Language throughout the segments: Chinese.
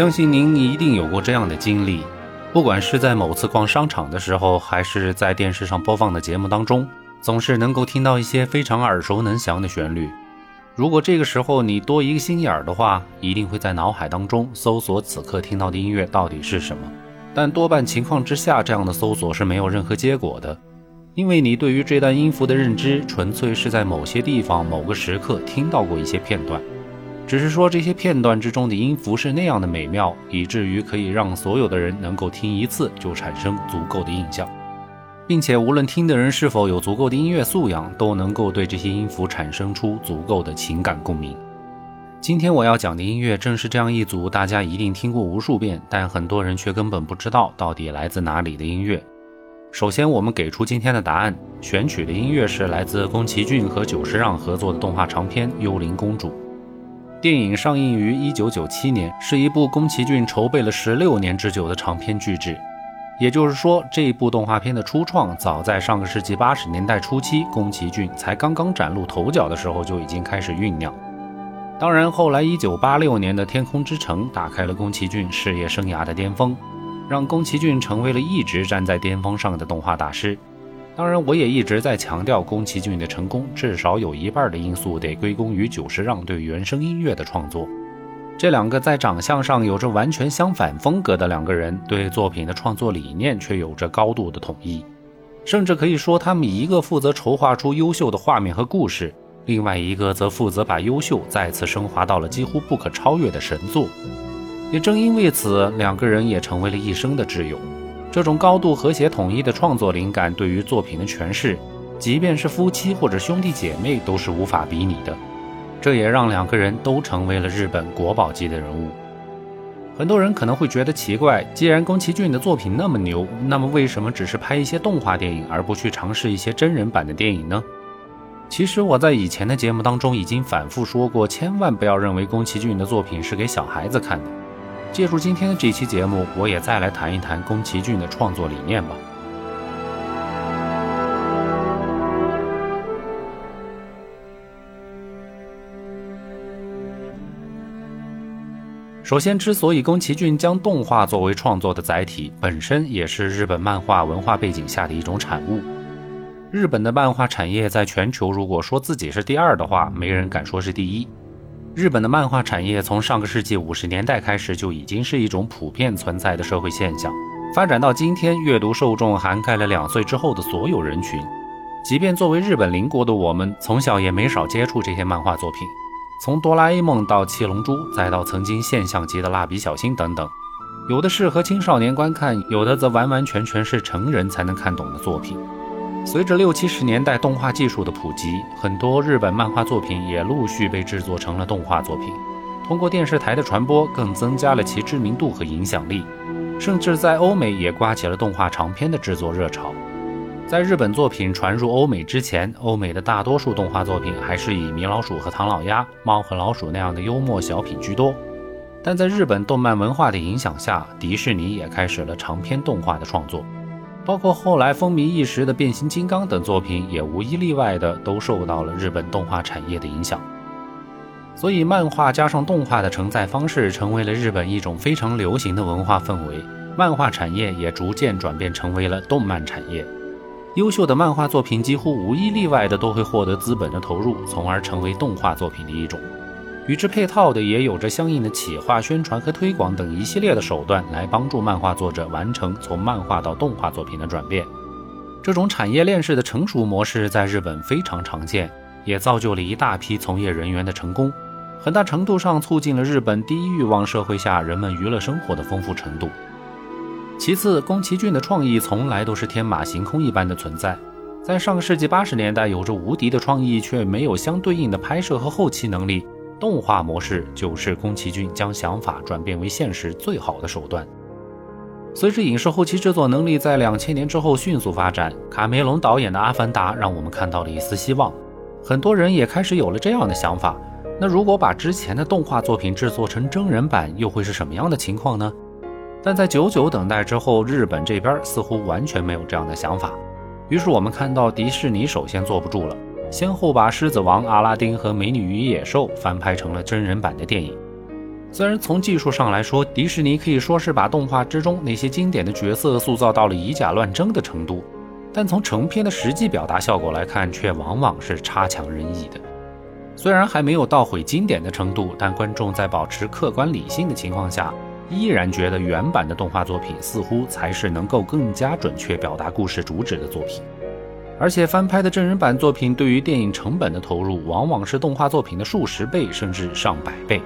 相信您一定有过这样的经历，不管是在某次逛商场的时候，还是在电视上播放的节目当中，总是能够听到一些非常耳熟能详的旋律。如果这个时候你多一个心眼儿的话，一定会在脑海当中搜索此刻听到的音乐到底是什么。但多半情况之下，这样的搜索是没有任何结果的，因为你对于这段音符的认知，纯粹是在某些地方、某个时刻听到过一些片段。只是说这些片段之中的音符是那样的美妙，以至于可以让所有的人能够听一次就产生足够的印象。并且，无论听的人是否有足够的音乐素养，都能够对这些音符产生出足够的情感共鸣。今天我要讲的音乐正是这样一组大家一定听过无数遍，但很多人却根本不知道到底来自哪里的音乐。首先，我们给出今天的答案：选取的音乐是来自宫崎骏和久石让合作的动画长片《幽灵公主》。电影上映于1997年，是一部宫崎骏筹备了16年之久的长篇巨制。也就是说，这部动画片的初创早在上个世纪八十年代初期，宫崎骏才刚刚崭露头角的时候就已经开始酝酿。当然，后来一九八六年的《天空之城》打开了宫崎骏事业生涯的巅峰，让宫崎骏成为了一直站在巅峰上的动画大师。当然，我也一直在强调，宫崎骏的成功至少有一半的因素得归功于久石让对原声音乐的创作。这两个在长相上有着完全相反风格的两个人，对作品的创作理念却有着高度的统一，甚至可以说，他们一个负责筹划出优秀的画面和故事，另外一个则负责把优秀再次升华到了几乎不可超越的神作。也正因为此，两个人也成为了一生的挚友。这种高度和谐统一的创作灵感，对于作品的诠释，即便是夫妻或者兄弟姐妹，都是无法比拟的。这也让两个人都成为了日本国宝级的人物。很多人可能会觉得奇怪，既然宫崎骏的作品那么牛，那么为什么只是拍一些动画电影，而不去尝试一些真人版的电影呢？其实我在以前的节目当中已经反复说过，千万不要认为宫崎骏的作品是给小孩子看的。借助今天的这期节目，我也再来谈一谈宫崎骏的创作理念吧。首先，之所以宫崎骏将动画作为创作的载体，本身也是日本漫画文化背景下的一种产物。日本的漫画产业在全球，如果说自己是第二的话，没人敢说是第一。日本的漫画产业从上个世纪五十年代开始就已经是一种普遍存在的社会现象，发展到今天，阅读受众涵盖了两岁之后的所有人群。即便作为日本邻国的我们，从小也没少接触这些漫画作品。从哆啦 A 梦到七龙珠，再到曾经现象级的蜡笔小新等等，有的适合青少年观看，有的则完完全全是成人才能看懂的作品。随着六七十年代动画技术的普及，很多日本漫画作品也陆续被制作成了动画作品。通过电视台的传播，更增加了其知名度和影响力，甚至在欧美也刮起了动画长片的制作热潮。在日本作品传入欧美之前，欧美的大多数动画作品还是以米老鼠和唐老鸭、猫和老鼠那样的幽默小品居多。但在日本动漫文化的影响下，迪士尼也开始了长篇动画的创作，包括后来风靡一时的变形金刚等作品，也无一例外的都受到了日本动画产业的影响。所以，漫画加上动画的承载方式，成为了日本一种非常流行的文化氛围。漫画产业也逐渐转变成为了动漫产业。优秀的漫画作品几乎无一例外的都会获得资本的投入，从而成为动画作品的一种。与之配套的也有着相应的企划、宣传和推广等一系列的手段，来帮助漫画作者完成从漫画到动画作品的转变。这种产业链式的成熟模式在日本非常常见，也造就了一大批从业人员的成功，很大程度上促进了日本低欲望社会下人们娱乐生活的丰富程度。其次，宫崎骏的创意从来都是天马行空一般的存在。在上个世纪八十年代，有着无敌的创意，却没有相对应的拍摄和后期能力，动画模式就是宫崎骏将想法转变为现实最好的手段。随着影视后期制作能力在两千年之后迅速发展，卡梅隆导演的《阿凡达》让我们看到了一丝希望。很多人也开始有了这样的想法：那如果把之前的动画作品制作成真人版，又会是什么样的情况呢？但在久久等待之后，日本这边似乎完全没有这样的想法。于是我们看到迪士尼首先坐不住了，先后把《狮子王》《阿拉丁》和《美女与野兽》翻拍成了真人版的电影。虽然从技术上来说，迪士尼可以说是把动画之中那些经典的角色塑造到了以假乱真的程度，但从成片的实际表达效果来看，却往往是差强人意的。虽然还没有到毁经典的程度，但观众在保持客观理性的情况下，依然觉得原版的动画作品似乎才是能够更加准确表达故事主旨的作品。而且翻拍的真人版作品对于电影成本的投入，往往是动画作品的数十倍甚至上百倍。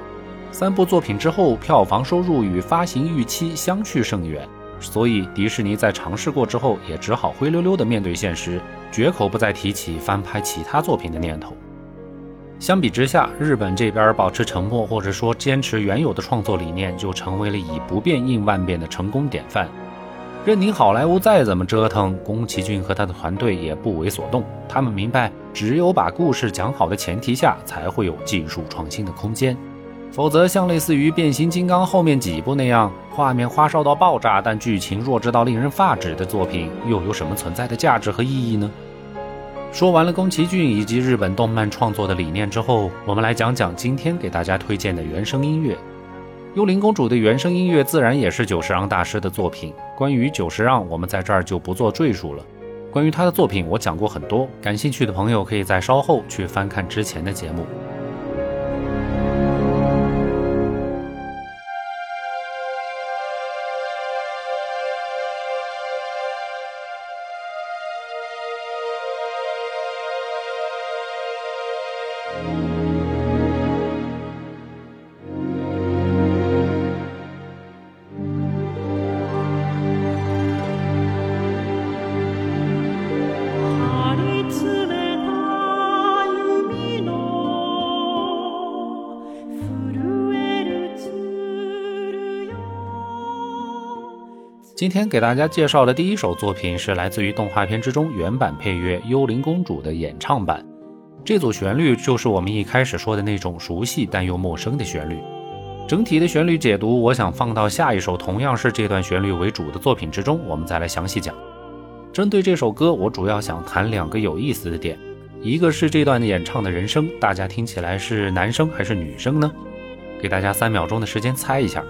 三部作品之后，票房收入与发行预期相去甚远，所以迪士尼在尝试过之后，也只好灰溜溜地面对现实，绝口不再提起翻拍其他作品的念头。相比之下，日本这边保持沉默，或者说坚持原有的创作理念，就成为了以不变应万变的成功典范。任凭好莱坞再怎么折腾，宫崎骏和他的团队也不为所动。他们明白，只有把故事讲好的前提下，才会有技术创新的空间。否则，像类似于变形金刚后面几部那样，画面花哨到爆炸，但剧情弱智到令人发指的作品，又有什么存在的价值和意义呢？说完了宫崎骏以及日本动漫创作的理念之后，我们来讲讲今天给大家推荐的原声音乐。幽灵公主的原声音乐自然也是久石让大师的作品。关于久石让，我们在这儿就不做赘述了。关于他的作品，我讲过很多，感兴趣的朋友可以在稍后去翻看之前的节目。今天给大家介绍的第一首作品是来自于动画片之中原版配乐《幽灵公主》的演唱版。这组旋律就是我们一开始说的那种熟悉但又陌生的旋律。整体的旋律解读，我想放到下一首同样是这段旋律为主的作品之中，我们再来详细讲。针对这首歌，我主要想谈两个有意思的点，一个是这段演唱的人声，大家听起来是男生还是女生呢？给大家三秒钟的时间猜一下。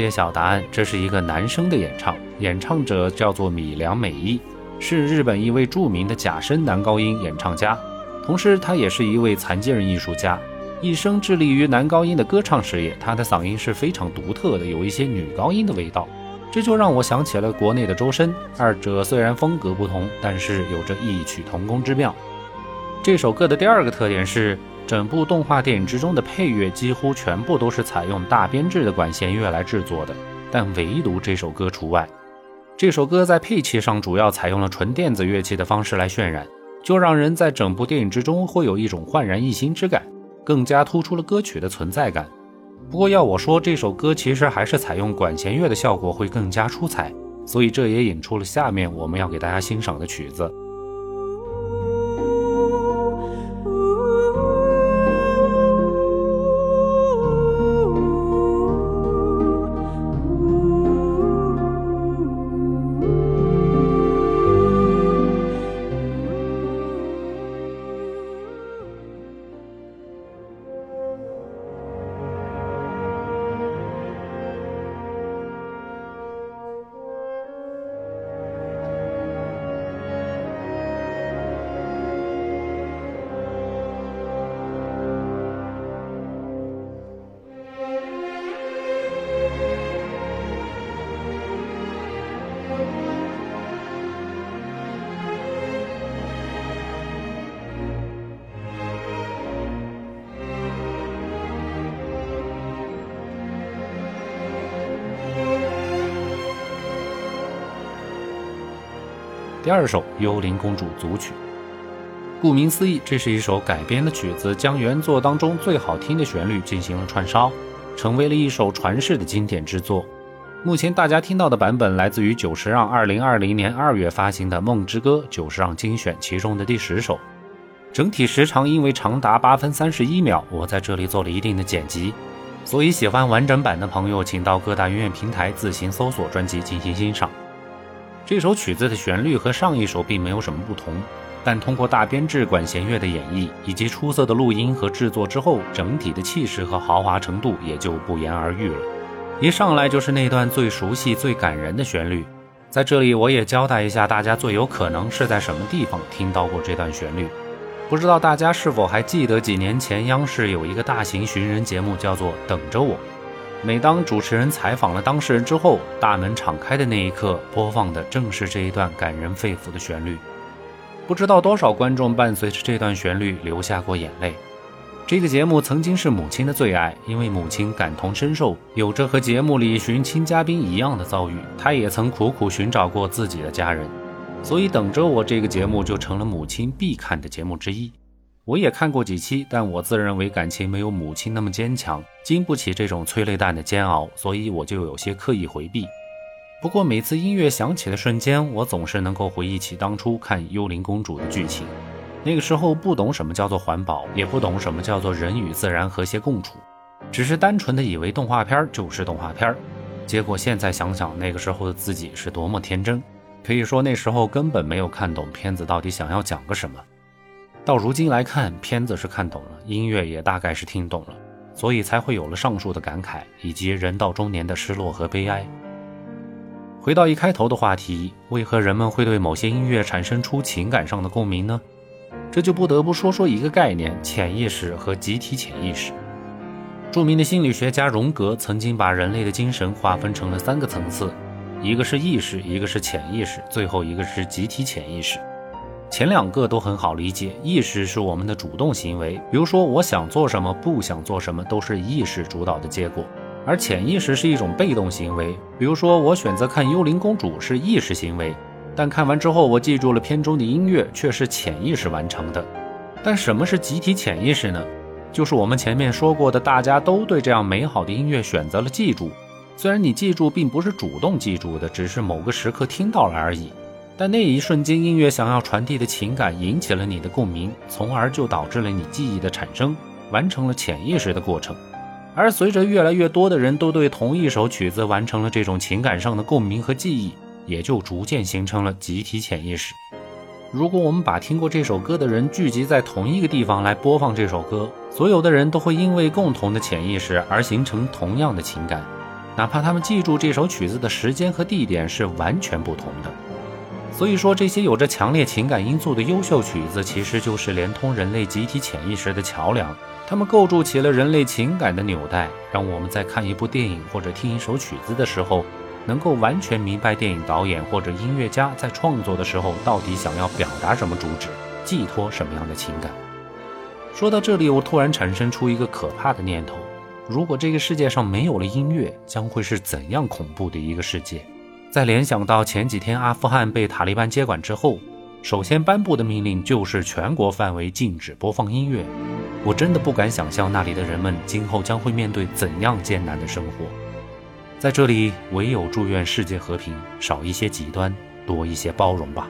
揭晓答案，这是一个男生的演唱，演唱者叫做米良美一，是日本一位著名的假声男高音演唱家，同时他也是一位残疾人艺术家，一生致力于男高音的歌唱事业。他的嗓音是非常独特的，有一些女高音的味道，这就让我想起了国内的周深，二者虽然风格不同，但是有着异曲同工之妙。这首歌的第二个特点是。整部动画电影之中的配乐几乎全部都是采用大编制的管弦乐来制作的，但唯独这首歌除外。这首歌在配器上主要采用了纯电子乐器的方式来渲染，就让人在整部电影之中会有一种焕然一新之感，更加突出了歌曲的存在感。不过要我说，这首歌其实还是采用管弦乐的效果会更加出彩，所以这也引出了下面我们要给大家欣赏的曲子。第二首《幽灵公主》组曲，顾名思义，这是一首改编的曲子，将原作当中最好听的旋律进行了串烧，成为了一首传世的经典之作。目前大家听到的版本来自于久石让2020年2月发行的《梦之歌》久石让精选其中的第十首。整体时长因为长达八分三十一秒，我在这里做了一定的剪辑，所以喜欢完整版的朋友，请到各大音乐平台自行搜索专辑进行欣赏。这首曲子的旋律和上一首并没有什么不同，但通过大编制管弦乐的演绎，以及出色的录音和制作之后，整体的气势和豪华程度也就不言而喻了。一上来就是那段最熟悉、最感人的旋律，在这里我也交代一下，大家最有可能是在什么地方听到过这段旋律。不知道大家是否还记得几年前央视有一个大型寻人节目，叫做《等着我》。每当主持人采访了当事人之后，大门敞开的那一刻，播放的正是这一段感人肺腑的旋律。不知道多少观众伴随着这段旋律流下过眼泪。这个节目曾经是母亲的最爱，因为母亲感同身受，有着和节目里寻亲嘉宾一样的遭遇。她也曾苦苦寻找过自己的家人，所以等着我这个节目就成了母亲必看的节目之一。我也看过几期，但我自认为感情没有母亲那么坚强，经不起这种催泪弹的煎熬，所以我就有些刻意回避。不过每次音乐响起的瞬间，我总是能够回忆起当初看《幽灵公主》的剧情。那个时候不懂什么叫做环保，也不懂什么叫做人与自然和谐共处，只是单纯的以为动画片就是动画片。结果现在想想，那个时候的自己是多么天真，可以说那时候根本没有看懂片子到底想要讲个什么。到如今来看，片子是看懂了，音乐也大概是听懂了，所以才会有了上述的感慨，以及人到中年的失落和悲哀。回到一开头的话题，为何人们会对某些音乐产生出情感上的共鸣呢？这就不得不说说一个概念——潜意识和集体潜意识。著名的心理学家荣格曾经把人类的精神划分成了三个层次，一个是意识，一个是潜意识，最后一个是集体潜意识。前两个都很好理解，意识是我们的主动行为，比如说我想做什么，不想做什么，都是意识主导的结果；而潜意识是一种被动行为，比如说我选择看《幽灵公主》是意识行为，但看完之后我记住了片中的音乐，却是潜意识完成的。但什么是集体潜意识呢？就是我们前面说过的，大家都对这样美好的音乐选择了记住，虽然你记住并不是主动记住的，只是某个时刻听到了而已。但那一瞬间，音乐想要传递的情感引起了你的共鸣，从而就导致了你记忆的产生，完成了潜意识的过程。而随着越来越多的人都对同一首曲子完成了这种情感上的共鸣和记忆，也就逐渐形成了集体潜意识。如果我们把听过这首歌的人聚集在同一个地方来播放这首歌，所有的人都会因为共同的潜意识而形成同样的情感，哪怕他们记住这首曲子的时间和地点是完全不同的。所以说，这些有着强烈情感因素的优秀曲子，其实就是连通人类集体潜意识的桥梁。它们构筑起了人类情感的纽带，让我们在看一部电影或者听一首曲子的时候，能够完全明白电影导演或者音乐家在创作的时候到底想要表达什么主旨，寄托什么样的情感。说到这里，我突然产生出一个可怕的念头：如果这个世界上没有了音乐，将会是怎样恐怖的一个世界？在联想到前几天阿富汗被塔利班接管之后，首先颁布的命令就是全国范围禁止播放音乐。我真的不敢想象那里的人们今后将会面对怎样艰难的生活。在这里，唯有祝愿世界和平，少一些极端，多一些包容吧。